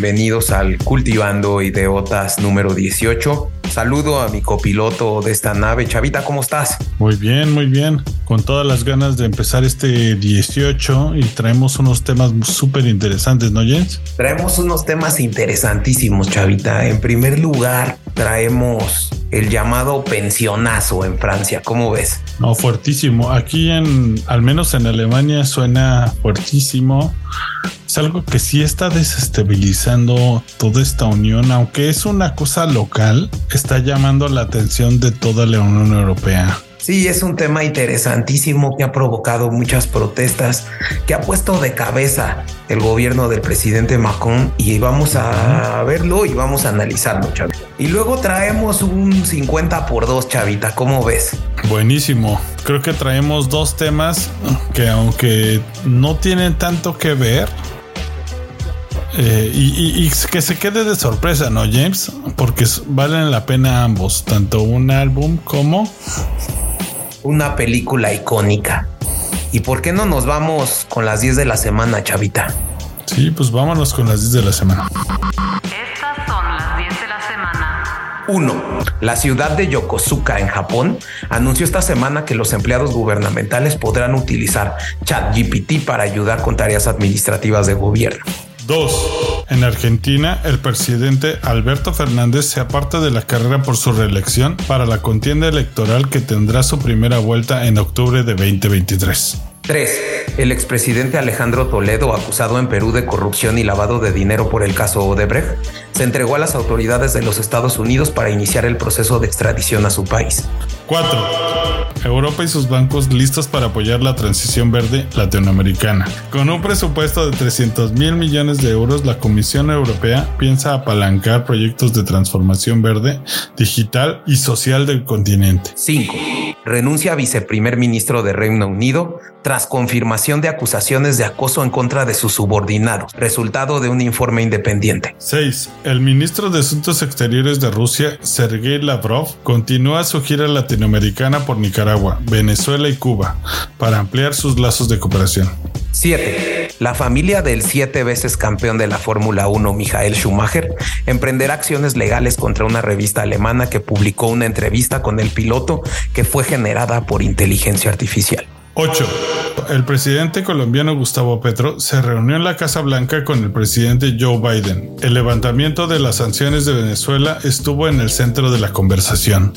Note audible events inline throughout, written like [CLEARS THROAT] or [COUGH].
Bienvenidos al Cultivando Ideotas número 18. Saludo a mi copiloto de esta nave. Chavita, ¿cómo estás? Muy bien, muy bien. Con todas las ganas de empezar este 18 y traemos unos temas súper interesantes, ¿no, Jens? Traemos unos temas interesantísimos, Chavita. En primer lugar, traemos el llamado pensionazo en Francia. ¿Cómo ves? No, fuertísimo. Aquí en, al menos en Alemania, suena fuertísimo. Es algo que sí está desestabilizando toda esta unión, aunque es una cosa local, está llamando la atención de toda la Unión Europea. Sí, es un tema interesantísimo que ha provocado muchas protestas, que ha puesto de cabeza el gobierno del presidente Macron y vamos a verlo y vamos a analizarlo, Chavita. Y luego traemos un 50 por 2, Chavita, ¿cómo ves? Buenísimo. Creo que traemos dos temas que aunque no tienen tanto que ver, eh, y, y, que se quede de sorpresa, ¿no, James? Porque valen la pena ambos, tanto un álbum como una película icónica. ¿Y por qué no nos vamos con las 10 de la semana, Chavita? Sí, pues vámonos con las 10 de la semana. Estas son las 10 de la semana. 1. La ciudad de Yokosuka, en Japón, anunció esta semana que los empleados gubernamentales podrán utilizar ChatGPT para ayudar con tareas administrativas de gobierno. 2. En Argentina, el presidente Alberto Fernández se aparta de la carrera por su reelección para la contienda electoral que tendrá su primera vuelta en octubre de 2023. 3. El expresidente Alejandro Toledo, acusado en Perú de corrupción y lavado de dinero por el caso Odebrecht, se entregó a las autoridades de los Estados Unidos para iniciar el proceso de extradición a su país. 4. Europa y sus bancos listos para apoyar la transición verde latinoamericana. Con un presupuesto de 300 mil millones de euros, la Comisión Europea piensa apalancar proyectos de transformación verde, digital y social del continente. 5. Renuncia a viceprimer ministro de Reino Unido tras confirmación de acusaciones de acoso en contra de sus subordinados, resultado de un informe independiente. 6. El ministro de Asuntos Exteriores de Rusia, Sergei Lavrov, continúa su gira latinoamericana por Nicaragua, Venezuela y Cuba para ampliar sus lazos de cooperación. 7. La familia del siete veces campeón de la Fórmula 1, Michael Schumacher, emprenderá acciones legales contra una revista alemana que publicó una entrevista con el piloto que fue generada por inteligencia artificial. 8. El presidente colombiano Gustavo Petro se reunió en la Casa Blanca con el presidente Joe Biden. El levantamiento de las sanciones de Venezuela estuvo en el centro de la conversación.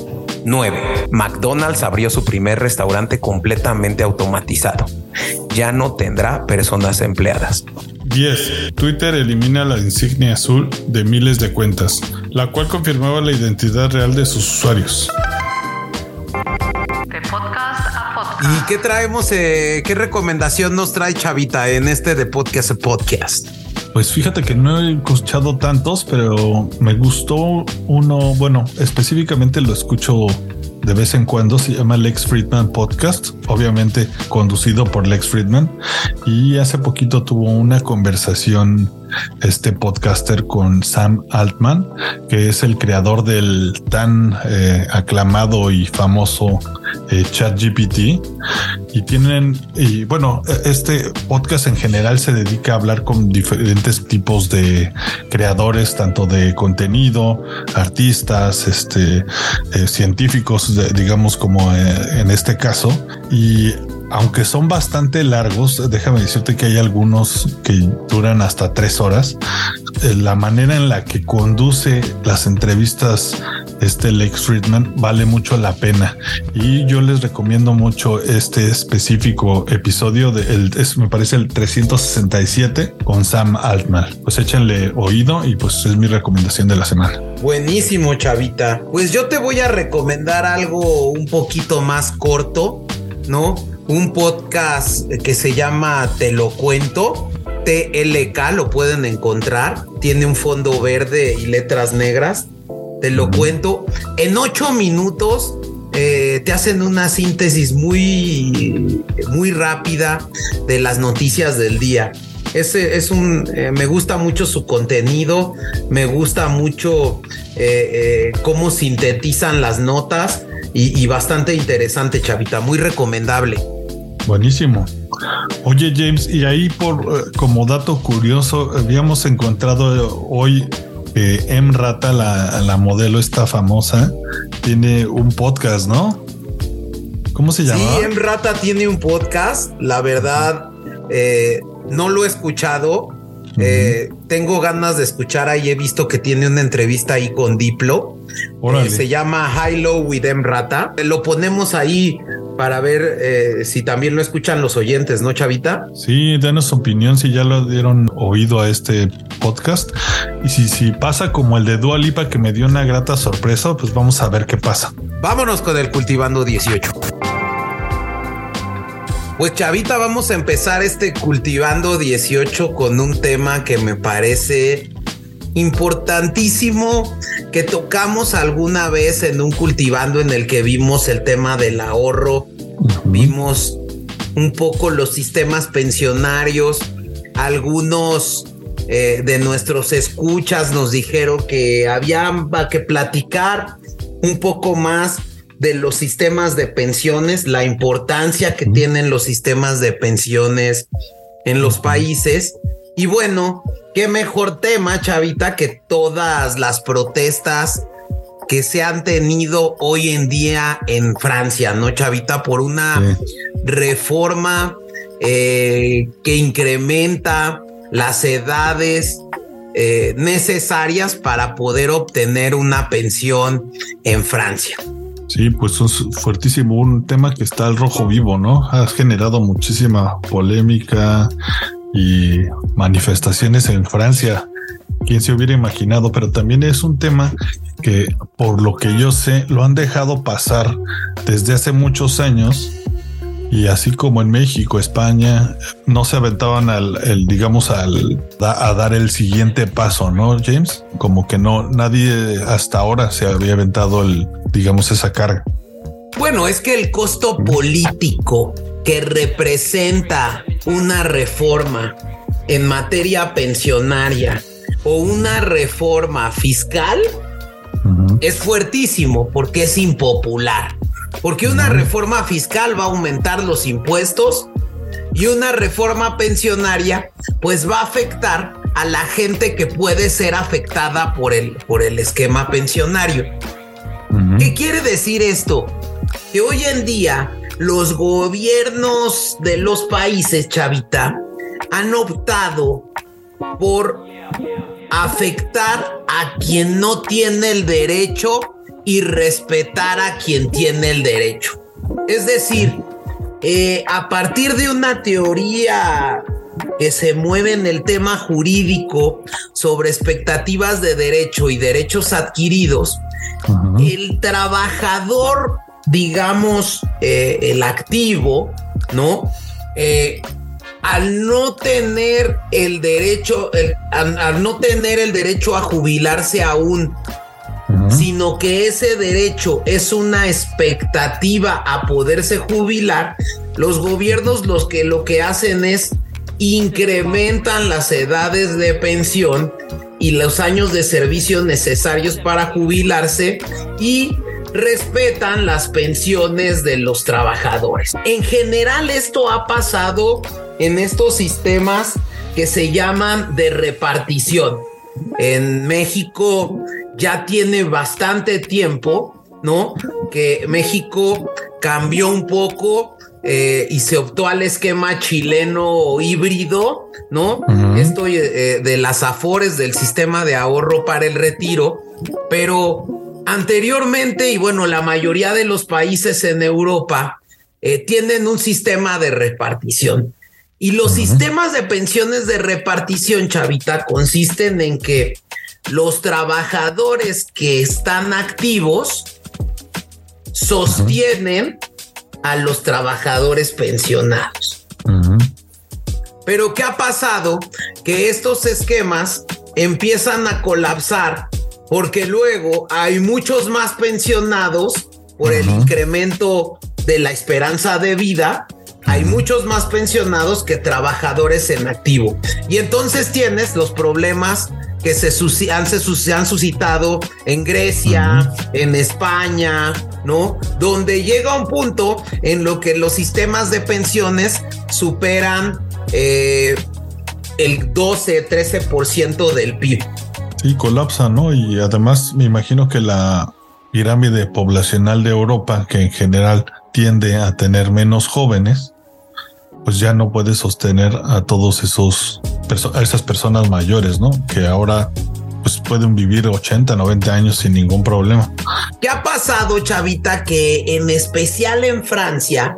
9. McDonald's abrió su primer restaurante completamente automatizado. Ya no tendrá personas empleadas. 10. Twitter elimina la insignia azul de miles de cuentas, la cual confirmaba la identidad real de sus usuarios. ¿Y qué traemos? eh, ¿Qué recomendación nos trae Chavita en este de podcast podcast? Pues fíjate que no he escuchado tantos, pero me gustó uno, bueno, específicamente lo escucho de vez en cuando, se llama Lex Friedman Podcast, obviamente conducido por Lex Friedman, y hace poquito tuvo una conversación este podcaster con Sam Altman, que es el creador del tan eh, aclamado y famoso eh, ChatGPT. Y tienen, y bueno, este podcast en general se dedica a hablar con diferentes tipos de creadores, tanto de contenido, artistas, este, eh, científicos, digamos como eh, en este caso. Y aunque son bastante largos, déjame decirte que hay algunos que duran hasta tres horas. Eh, La manera en la que conduce las entrevistas este Lex Friedman vale mucho la pena y yo les recomiendo mucho este específico episodio de el, es, me parece el 367 con Sam Altman. Pues échenle oído y pues es mi recomendación de la semana. Buenísimo, Chavita. Pues yo te voy a recomendar algo un poquito más corto, ¿no? Un podcast que se llama Te lo cuento. TLK lo pueden encontrar. Tiene un fondo verde y letras negras. Te lo cuento. En ocho minutos eh, te hacen una síntesis muy, muy rápida de las noticias del día. Ese es un, eh, me gusta mucho su contenido, me gusta mucho eh, cómo sintetizan las notas y, y bastante interesante, Chavita, muy recomendable. Buenísimo. Oye James, y ahí por como dato curioso, habíamos encontrado hoy que M Rata, la, la modelo esta famosa, tiene un podcast, ¿no? ¿Cómo se llama? Sí, M Rata tiene un podcast. La verdad, eh, no lo he escuchado. Eh, tengo ganas de escuchar ahí. He visto que tiene una entrevista ahí con Diplo. Eh, se llama High Low with M Rata. Lo ponemos ahí para ver eh, si también lo escuchan los oyentes, ¿no, Chavita? Sí, denos opinión si ya lo dieron oído a este podcast. Y si, si pasa como el de Dua Lipa que me dio una grata sorpresa, pues vamos a ver qué pasa. Vámonos con el Cultivando 18. Pues Chavita, vamos a empezar este Cultivando 18 con un tema que me parece importantísimo que tocamos alguna vez en un cultivando en el que vimos el tema del ahorro, vimos un poco los sistemas pensionarios, algunos eh, de nuestros escuchas nos dijeron que había que platicar un poco más de los sistemas de pensiones, la importancia que tienen los sistemas de pensiones en los países. Y bueno, qué mejor tema, Chavita, que todas las protestas que se han tenido hoy en día en Francia, ¿no, Chavita? Por una reforma eh, que incrementa las edades eh, necesarias para poder obtener una pensión en Francia. Sí, pues es fuertísimo, un tema que está al rojo vivo, ¿no? Ha generado muchísima polémica y manifestaciones en Francia. Quién se hubiera imaginado, pero también es un tema que, por lo que yo sé, lo han dejado pasar desde hace muchos años y así como en México, España, no se aventaban al, el, digamos, al a dar el siguiente paso, ¿no, James? Como que no, nadie hasta ahora se había aventado el, digamos, esa carga. Bueno, es que el costo político que representa una reforma en materia pensionaria o una reforma fiscal es fuertísimo porque es impopular. Porque una reforma fiscal va a aumentar los impuestos y una reforma pensionaria pues va a afectar a la gente que puede ser afectada por el, por el esquema pensionario. ¿Qué quiere decir esto? Que hoy en día los gobiernos de los países, Chavita, han optado por afectar a quien no tiene el derecho y respetar a quien tiene el derecho. Es decir, eh, a partir de una teoría que se mueve en el tema jurídico sobre expectativas de derecho y derechos adquiridos, el trabajador, digamos, eh, el activo, ¿no? Eh, al no tener el derecho, al, no tener el derecho a jubilarse aún sino que ese derecho es una expectativa a poderse jubilar, los gobiernos los que lo que hacen es incrementan las edades de pensión y los años de servicio necesarios para jubilarse y respetan las pensiones de los trabajadores. En general esto ha pasado en estos sistemas que se llaman de repartición. En México ya tiene bastante tiempo, ¿no? Que México cambió un poco eh, y se optó al esquema chileno híbrido, ¿no? Esto eh, de las afores del sistema de ahorro para el retiro, pero anteriormente, y bueno, la mayoría de los países en Europa eh, tienen un sistema de repartición. Y los sistemas de pensiones de repartición, Chavita, consisten en que los trabajadores que están activos sostienen a los trabajadores pensionados. Pero ¿qué ha pasado? Que estos esquemas empiezan a colapsar porque luego hay muchos más pensionados por el incremento de la esperanza de vida hay muchos más pensionados que trabajadores en activo. Y entonces tienes los problemas que se, han, se han suscitado en Grecia, en España, ¿no? Donde llega un punto en lo que los sistemas de pensiones superan eh, el 12, 13% del PIB. Sí, colapsa, ¿no? Y además me imagino que la pirámide poblacional de Europa, que en general tiende a tener menos jóvenes, pues ya no puede sostener a todos esos esas personas mayores, ¿no? Que ahora pues pueden vivir 80, 90 años sin ningún problema. ¿Qué ha pasado, Chavita? Que en especial en Francia,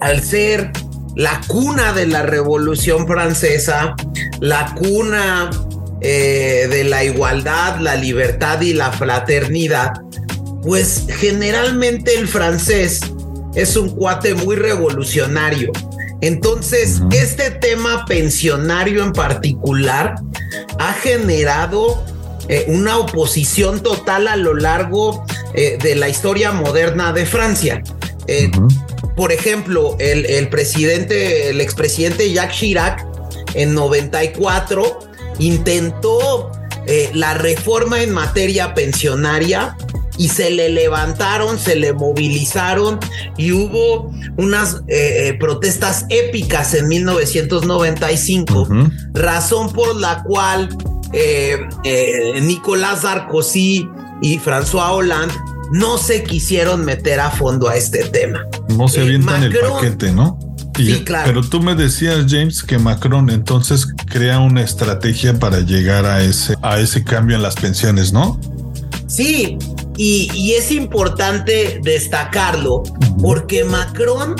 al ser la cuna de la Revolución Francesa, la cuna eh, de la igualdad, la libertad y la fraternidad, pues generalmente el francés es un cuate muy revolucionario. Entonces, este tema pensionario en particular ha generado eh, una oposición total a lo largo eh, de la historia moderna de Francia. Eh, por ejemplo, el, el, presidente, el expresidente Jacques Chirac, en 94, intentó la reforma en materia pensionaria y se le levantaron, se le movilizaron y hubo unas eh, eh, protestas épicas en 1995, razón por la cual eh, Nicolás Sarkozy y François Hollande no se quisieron meter a fondo a este tema. No se avientan el paquete, ¿no? Sí, claro. Pero tú me decías, James, que Macron entonces crea una estrategia para llegar a ese, a ese cambio en las pensiones, ¿no? Sí, y, es importante destacarlo porque Macron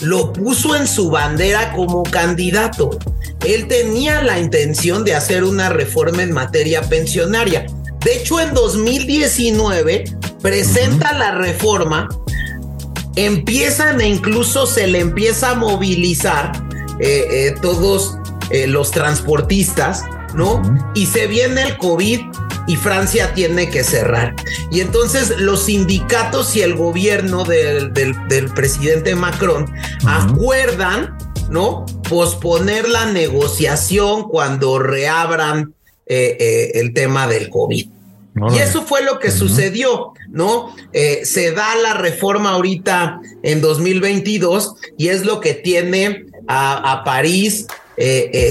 lo puso en su bandera como candidato. Él tenía la intención de hacer una reforma en materia pensionaria. De hecho, en 2019 presenta la reforma, empiezan e incluso se le empieza a movilizar eh, eh, todos eh, los transportistas, ¿no? Y se viene el COVID y Francia tiene que cerrar. Y entonces los sindicatos y el gobierno del, presidente Macron acuerdan, ¿no? Posponer la negociación cuando reabran el tema del COVID. Y eso fue lo que sucedió, ¿no? Eh, se da la reforma ahorita en 2022 y es lo que tiene a, París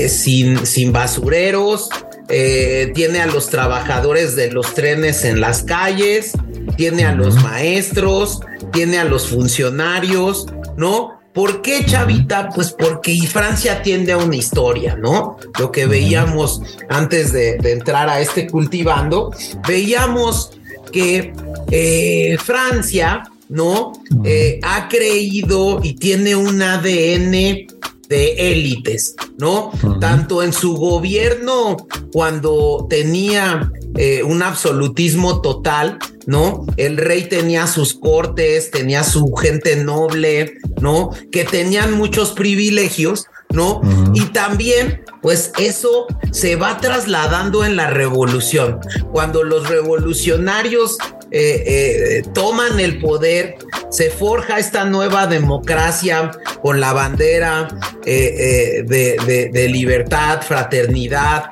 sin, sin basureros, eh, tiene a los trabajadores de los trenes en las calles, tiene a los maestros, tiene a los funcionarios, ¿no? ¿Por qué, Chavita? Pues porque Francia tiende a una historia, ¿no? Lo que veíamos antes de, entrar a este cultivando, veíamos que eh, Francia, ¿no? Eh, ha creído y tiene un ADN de élites, ¿no? Tanto en su gobierno cuando tenía eh, un absolutismo total, ¿no? El rey tenía sus cortes, tenía su gente noble, ¿no? Que tenían muchos privilegios, ¿no? Y también, pues eso se va trasladando en la revolución. Cuando los revolucionarios eh, eh, toman el poder, se forja esta nueva democracia con la bandera eh, de, libertad, fraternidad.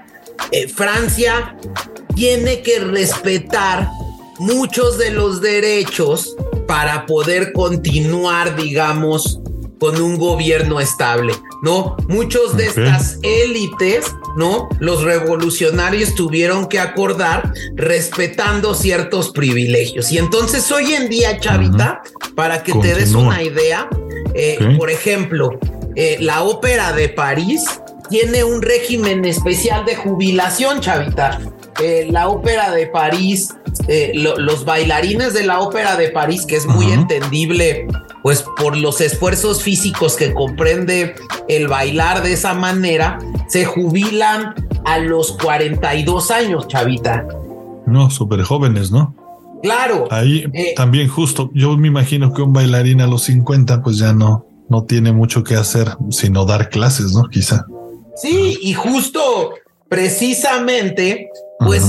Francia tiene que respetar muchos de los derechos para poder continuar, digamos, con un gobierno estable, ¿no? Muchos de estas élites, ¿no? Los revolucionarios tuvieron que acordar respetando ciertos privilegios. Y entonces hoy en día, Chavita, para que te des una idea, eh, por ejemplo, eh, la ópera de París tiene un régimen especial de jubilación, Chavita. Eh, la ópera de París, los bailarines de la ópera de París, que es muy entendible pues por los esfuerzos físicos que comprende el bailar de esa manera, se jubilan a los 42 años, chavita. No, súper jóvenes, ¿no? Claro. Ahí eh, también justo, yo me imagino que un bailarín a los 50 pues ya no, no tiene mucho que hacer sino dar clases, ¿no? Quizá. Sí, y justo precisamente, pues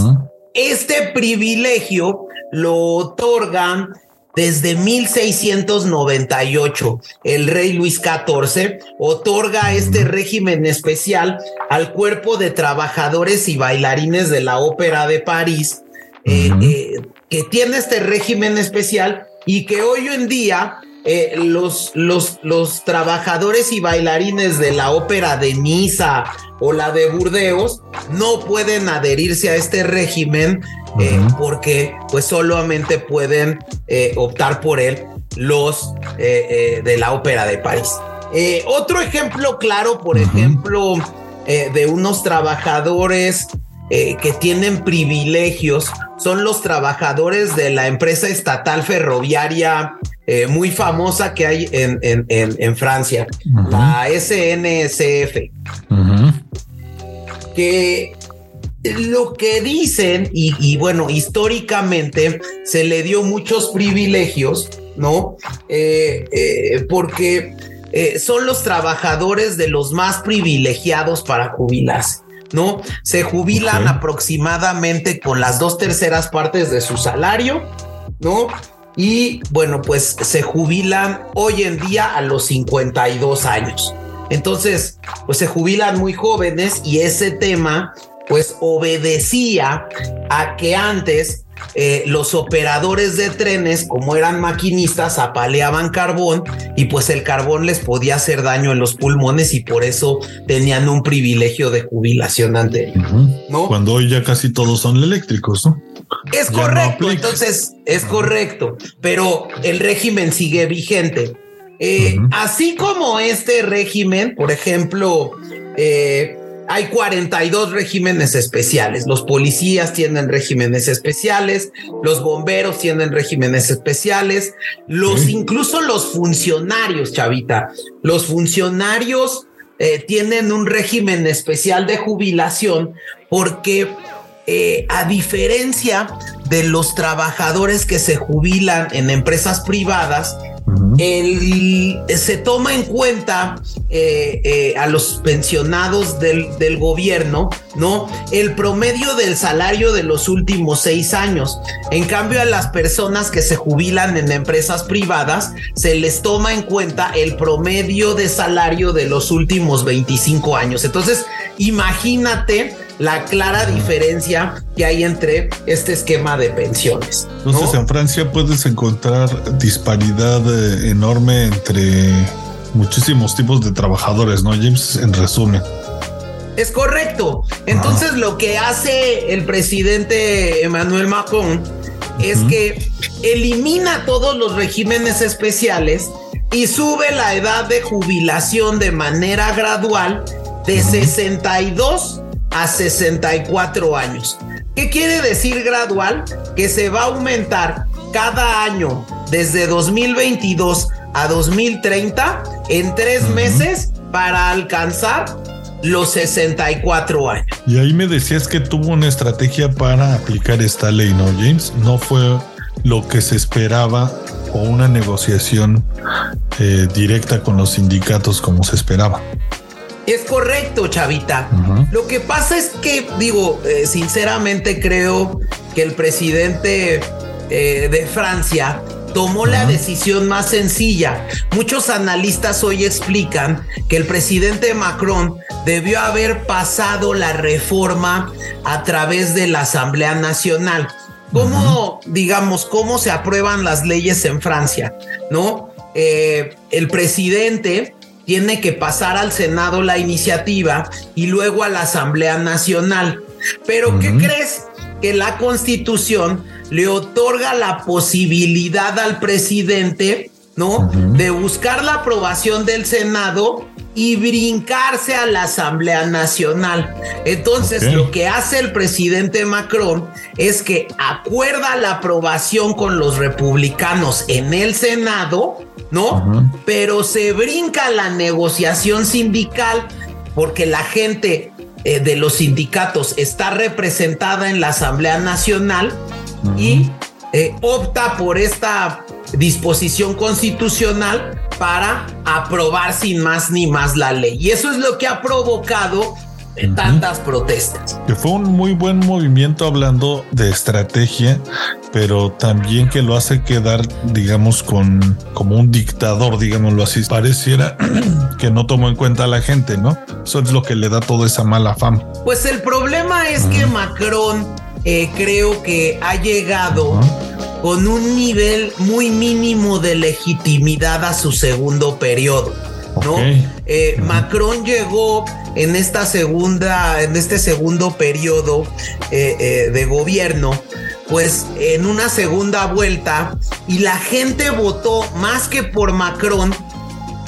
este privilegio lo otorgan desde 1698, el rey Luis XIV otorga este régimen especial al cuerpo de trabajadores y bailarines de la Ópera de París, eh, eh, que tiene este régimen especial y que hoy en día eh, los, los, los trabajadores y bailarines de la ópera de Niza o la de Burdeos no pueden adherirse a este régimen eh, porque pues solamente pueden eh, optar por él los de la ópera de París. otro ejemplo claro, por ejemplo, de unos trabajadores que tienen privilegios son los trabajadores de la empresa estatal ferroviaria eh, muy famosa que hay en, en, Francia, la SNCF. Que lo que dicen, y, bueno, históricamente se le dio muchos privilegios, ¿no? Eh, eh, porque son los trabajadores de los más privilegiados para jubilarse. ¿no? Se jubilan aproximadamente con las dos terceras partes de su salario, ¿no? Y bueno, pues se jubilan hoy en día a los 52 años. Entonces, pues se jubilan muy jóvenes y ese tema pues obedecía a que antes eh, los operadores de trenes, como eran maquinistas, apaleaban carbón y pues el carbón les podía hacer daño en los pulmones y por eso tenían un privilegio de jubilación anterior. ¿no? Cuando hoy ya casi todos son eléctricos, ¿no? Es correcto, entonces es correcto, pero el régimen sigue vigente. Eh, así como este régimen, por ejemplo, eh, hay 42 regímenes especiales. Los policías tienen regímenes especiales, los bomberos tienen regímenes especiales, los incluso los funcionarios, chavita, los funcionarios eh, tienen un régimen especial de jubilación porque eh, a diferencia de los trabajadores que se jubilan en empresas privadas, el, se toma en cuenta eh, eh, a los pensionados del, del, gobierno, ¿no? El promedio del salario de los últimos seis años. En cambio, a las personas que se jubilan en empresas privadas, se les toma en cuenta el promedio de salario de los últimos 25 años. Entonces, imagínate la clara diferencia que hay entre este esquema de pensiones. Entonces en Francia puedes encontrar disparidad eh, enorme entre muchísimos tipos de trabajadores, ¿no, James? En resumen. Es correcto. Entonces lo que hace el presidente Emmanuel Macron es que elimina todos los regímenes especiales y sube la edad de jubilación de manera gradual de 62 a 64 años. ¿Qué quiere decir gradual? Que se va a aumentar cada año desde 2022 a 2030 en tres meses para alcanzar los 64 años. Y ahí me decías que tuvo una estrategia para aplicar esta ley, ¿no, James? No fue lo que se esperaba o una negociación eh, directa con los sindicatos como se esperaba. Es correcto, Chavita. Lo que pasa es que, digo, eh, sinceramente creo que el presidente eh, de Francia tomó la decisión más sencilla. Muchos analistas hoy explican que el presidente Macron debió haber pasado la reforma a través de la Asamblea Nacional. ¿Cómo, digamos, cómo se aprueban las leyes en Francia? ¿No? Eh, el presidente tiene que pasar al Senado la iniciativa y luego a la Asamblea Nacional. Pero ¿qué crees? Que la Constitución le otorga la posibilidad al presidente, ¿no? De buscar la aprobación del Senado y brincarse a la Asamblea Nacional. Entonces, lo que hace el presidente Macron es que acuerda la aprobación con los republicanos en el Senado ¿no? Pero se brinca la negociación sindical porque la gente eh, de los sindicatos está representada en la Asamblea Nacional y eh, opta por esta disposición constitucional para aprobar sin más ni más la ley. Y eso es lo que ha provocado tantas protestas. Que fue un muy buen movimiento hablando de estrategia, pero también que lo hace quedar, digamos, con como un dictador, digámoslo así. Pareciera [CLEARS THROAT] que no tomó en cuenta a la gente, ¿no? Eso es lo que le da toda esa mala fama. Pues el problema es que Macron eh, creo que ha llegado con un nivel muy mínimo de legitimidad a su segundo periodo. ¿no? Eh, Macron llegó en esta segunda, en este segundo periodo eh, eh, de gobierno, pues en una segunda vuelta y la gente votó más que por Macron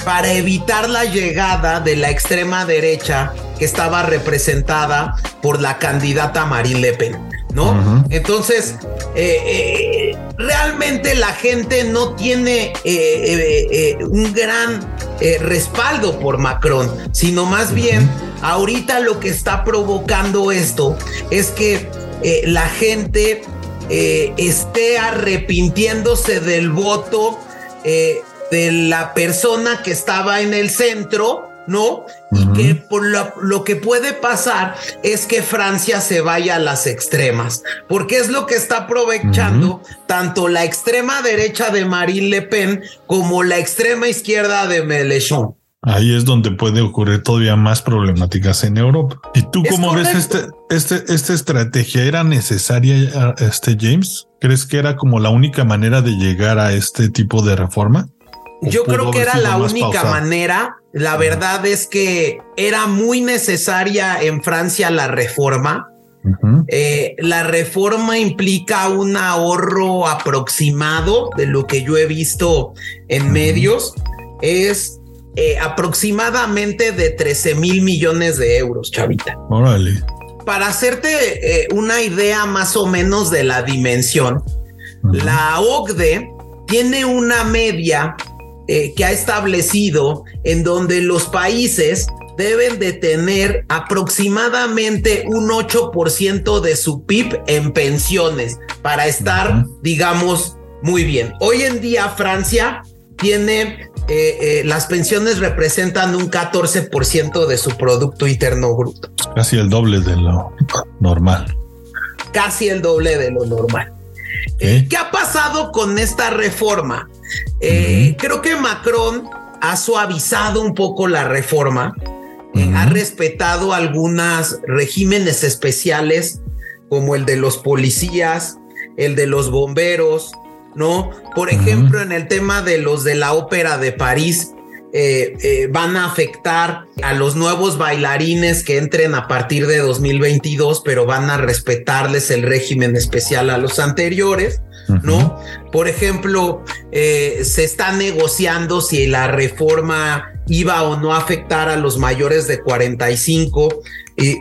para evitar la llegada de la extrema derecha que estaba representada por la candidata Marine Le Pen. ¿No? Entonces, realmente la gente no tiene un gran eh, respaldo por Macron, sino más bien ahorita lo que está provocando esto es que eh, la gente eh, esté arrepintiéndose del voto de la persona que estaba en el centro ¿no? Y que por lo, que puede pasar es que Francia se vaya a las extremas, porque es lo que está aprovechando tanto la extrema derecha de Marine Le Pen como la extrema izquierda de Mélenchon. Ahí es donde puede ocurrir todavía más problemáticas en Europa. ¿Y tú cómo ves este, este, esta estrategia? ¿Era necesaria, este James? ¿Crees que era como la única manera de llegar a este tipo de reforma? Yo creo que era la única manera. La verdad es que era muy necesaria en Francia la reforma. Eh, la reforma implica un ahorro aproximado de lo que yo he visto en medios. Es eh, aproximadamente de 13 mil millones de euros, chavita. Órale. Para hacerte eh, una idea más o menos de la dimensión, la OCDE tiene una media eh, que ha establecido en donde los países deben de tener aproximadamente un 8% de su PIB en pensiones para estar, digamos, muy bien. Hoy en día Francia tiene, eh, eh, las pensiones representan un 14% de su Producto Interno Bruto. Casi el doble de lo normal. Casi el doble de lo normal. ¿Qué ha pasado con esta reforma? Eh, creo que Macron ha suavizado un poco la reforma, eh, ha respetado algunos regímenes especiales como el de los policías, el de los bomberos, ¿no? Por ejemplo, en el tema de los de la ópera de París, eh, van a afectar a los nuevos bailarines que entren a partir de 2022, pero van a respetarles el régimen especial a los anteriores. ¿no? Por ejemplo, eh, se está negociando si la reforma iba o no a afectar a los mayores de 45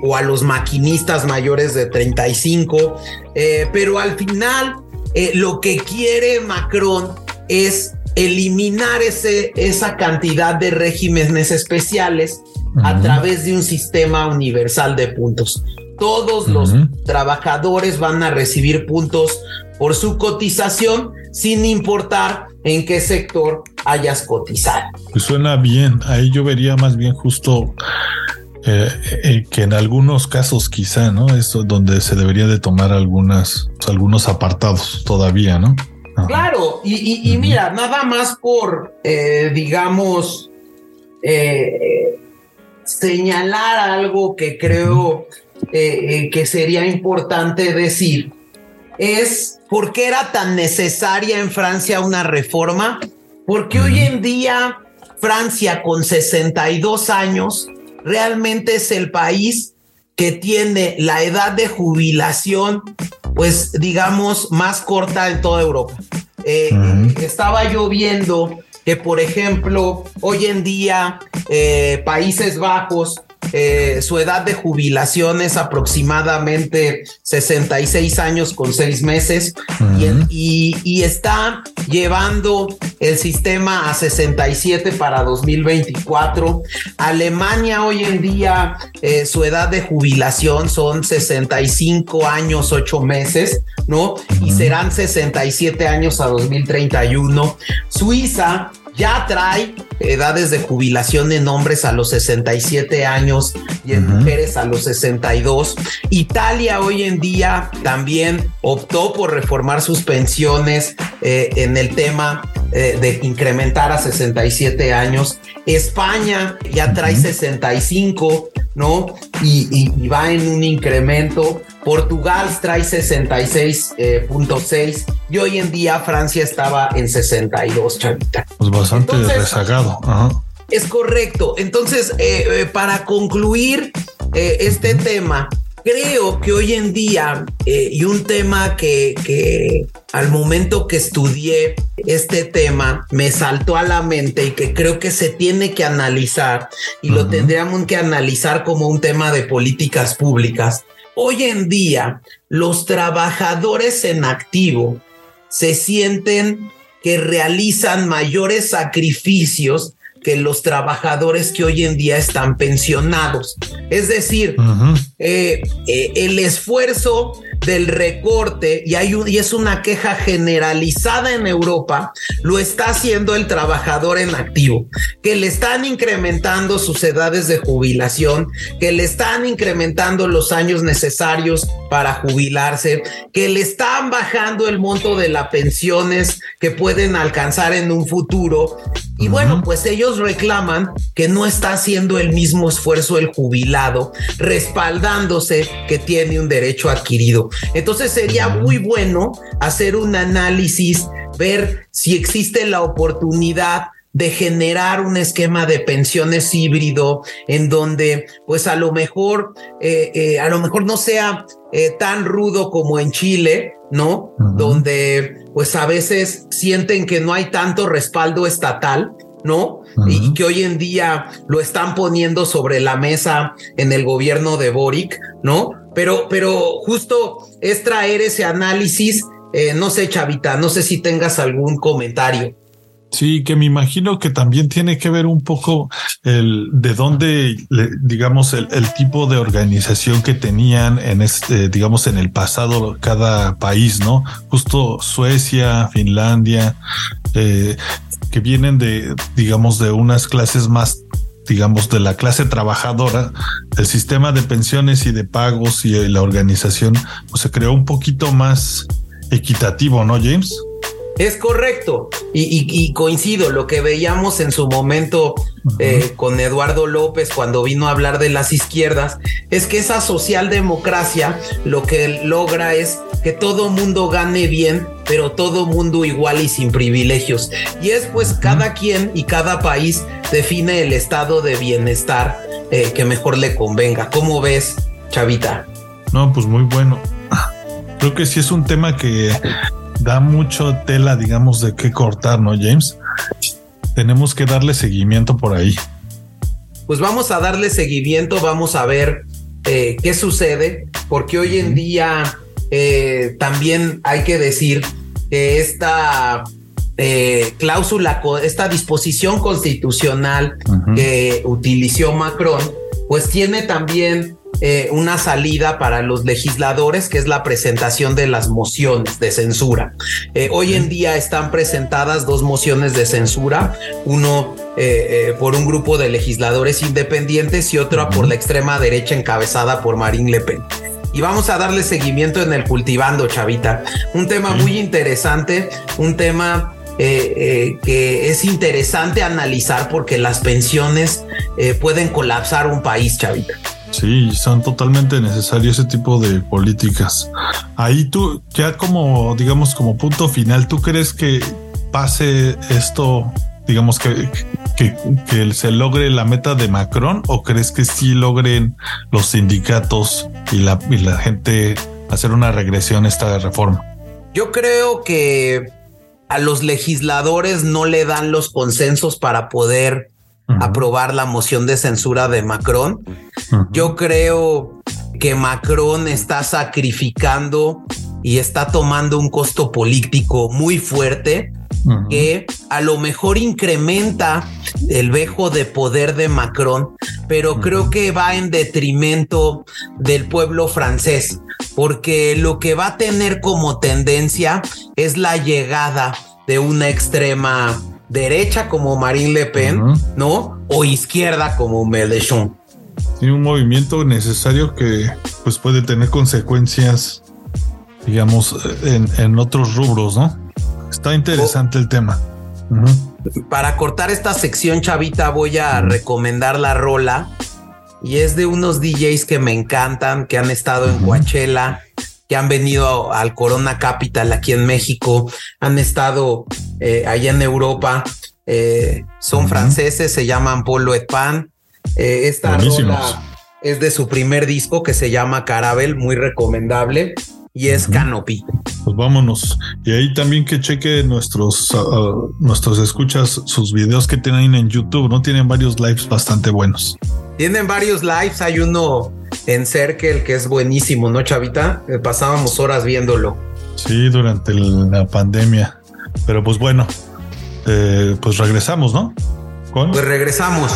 o a los maquinistas mayores de 35, eh, pero al final eh, lo que quiere Macron es eliminar ese, esa cantidad de regímenes especiales a través de un sistema universal de puntos. Todos los trabajadores van a recibir puntos por su cotización sin importar en qué sector hayas cotizado. Pues suena bien, ahí yo vería más bien justo eh, eh, que en algunos casos quizá, ¿no? Esto donde se debería de tomar algunas, algunos apartados todavía, ¿no? Claro, y, mira, nada más por, eh, digamos, señalar algo que creo que sería importante decir es por qué era tan necesaria en Francia una reforma, porque hoy en día Francia con 62 años realmente es el país que tiene la edad de jubilación, pues digamos, más corta en toda Europa. Eh, estaba yo viendo que, por ejemplo, hoy en día eh, Países Bajos eh, su edad de jubilación es aproximadamente 66 años con seis meses y, está llevando el sistema a 67 para 2024. Alemania hoy en día eh, su edad de jubilación son 65 años, 8 meses, ¿no? Y serán 67 años a 2031. Suiza ya trae edades de jubilación en hombres a los 67 años y en mujeres a los 62. Italia hoy en día también optó por reformar sus pensiones eh, en el tema eh, de incrementar a 67 años. España ya trae 65, ¿no? Y, va en un incremento. Portugal trae 66.6 eh, y hoy en día Francia estaba en 62, chavita. Pues bastante rezagado. Es correcto. Entonces, eh, eh, para concluir este tema, creo que hoy en día, eh, y un tema que, que al momento que estudié este tema me saltó a la mente y que creo que se tiene que analizar y lo tendríamos que analizar como un tema de políticas públicas. Hoy en día, los trabajadores en activo se sienten que realizan mayores sacrificios que los trabajadores que hoy en día están pensionados. Es decir, eh, eh, el esfuerzo del recorte, y, hay y es una queja generalizada en Europa, lo está haciendo el trabajador en activo, que le están incrementando sus edades de jubilación, que le están incrementando los años necesarios para jubilarse, que le están bajando el monto de las pensiones que pueden alcanzar en un futuro. Y bueno, pues ellos reclaman que no está haciendo el mismo esfuerzo el jubilado, respaldándose que tiene un derecho adquirido. Entonces sería muy bueno hacer un análisis, ver si existe la oportunidad de generar un esquema de pensiones híbrido en donde pues a lo mejor eh, eh, a lo mejor no sea eh, tan rudo como en Chile, ¿no? Donde pues a veces sienten que no hay tanto respaldo estatal, ¿no? Y que hoy en día lo están poniendo sobre la mesa en el gobierno de Boric, ¿no? Pero, pero justo es traer ese análisis. Eh, no sé, Chavita, no sé si tengas algún comentario. Sí, que me imagino que también tiene que ver un poco el de dónde, digamos, el, tipo de organización que tenían en este, digamos, en el pasado cada país, ¿no? Justo Suecia, Finlandia, eh, que vienen de, digamos, de unas clases más digamos, de la clase trabajadora, el sistema de pensiones y de pagos y la organización pues, se creó un poquito más equitativo, ¿no, James? Es correcto y, coincido lo que veíamos en su momento eh, con Eduardo López cuando vino a hablar de las izquierdas, es que esa socialdemocracia lo que logra es que todo mundo gane bien, pero todo mundo igual y sin privilegios. Y es pues cada quien y cada país define el estado de bienestar eh, que mejor le convenga. ¿Cómo ves, Chavita? No, pues muy bueno. Creo que sí es un tema que da mucho tela, digamos, de qué cortar, ¿no, James? Tenemos que darle seguimiento por ahí. Pues vamos a darle seguimiento, vamos a ver eh, qué sucede, porque hoy en día eh, también hay que decir que esta eh, cláusula, esta disposición constitucional que utilizó Macron, pues tiene también eh, una salida para los legisladores, que es la presentación de las mociones de censura. Eh, hoy en día están presentadas dos mociones de censura, uno eh, por un grupo de legisladores independientes y otra por la extrema derecha encabezada por Marine Le Pen. Y vamos a darle seguimiento en el cultivando, Chavita. Un tema muy interesante, un tema que es interesante analizar porque las pensiones pueden colapsar un país, Chavita. Sí, son totalmente necesarios ese tipo de políticas. Ahí tú, ya como, digamos, como punto final, ¿tú crees que pase esto, digamos, que, que, se logre la meta de Macron o crees que sí logren los sindicatos y la, y la gente hacer una regresión a esta reforma? Yo creo que a los legisladores no le dan los consensos para poder aprobar la moción de censura de Macron. Yo creo que Macron está sacrificando y está tomando un costo político muy fuerte que a lo mejor incrementa el vejo de poder de Macron, pero creo que va en detrimento del pueblo francés, porque lo que va a tener como tendencia es la llegada de una extrema derecha como Marine Le Pen, ¿no? O izquierda como Mélenchon. Tiene un movimiento necesario que pues puede tener consecuencias, digamos, en, otros rubros, ¿no? Está interesante el tema. para cortar esta sección, chavita, voy a recomendar la rola. Y es de unos DJs que me encantan, que han estado en Coachella, que han venido al Corona Capital aquí en México, han estado eh, allá en Europa. Eh, son franceses, se llaman Polo et Pan. Eh, esta rola es de su primer disco que se llama Carabel, muy recomendable y es Canopy. Pues vámonos. Y ahí también que cheque nuestros, ah, ah, nuestros escuchas, sus videos que tienen en YouTube, ¿no? Tienen varios lives bastante buenos. Tienen varios lives, hay uno en Circle que es buenísimo, ¿no, Chavita? Eh, pasábamos horas viéndolo. Sí, durante la pandemia. Pero pues bueno, eh, pues regresamos, ¿no? Pues regresamos.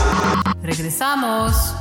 Regresamos.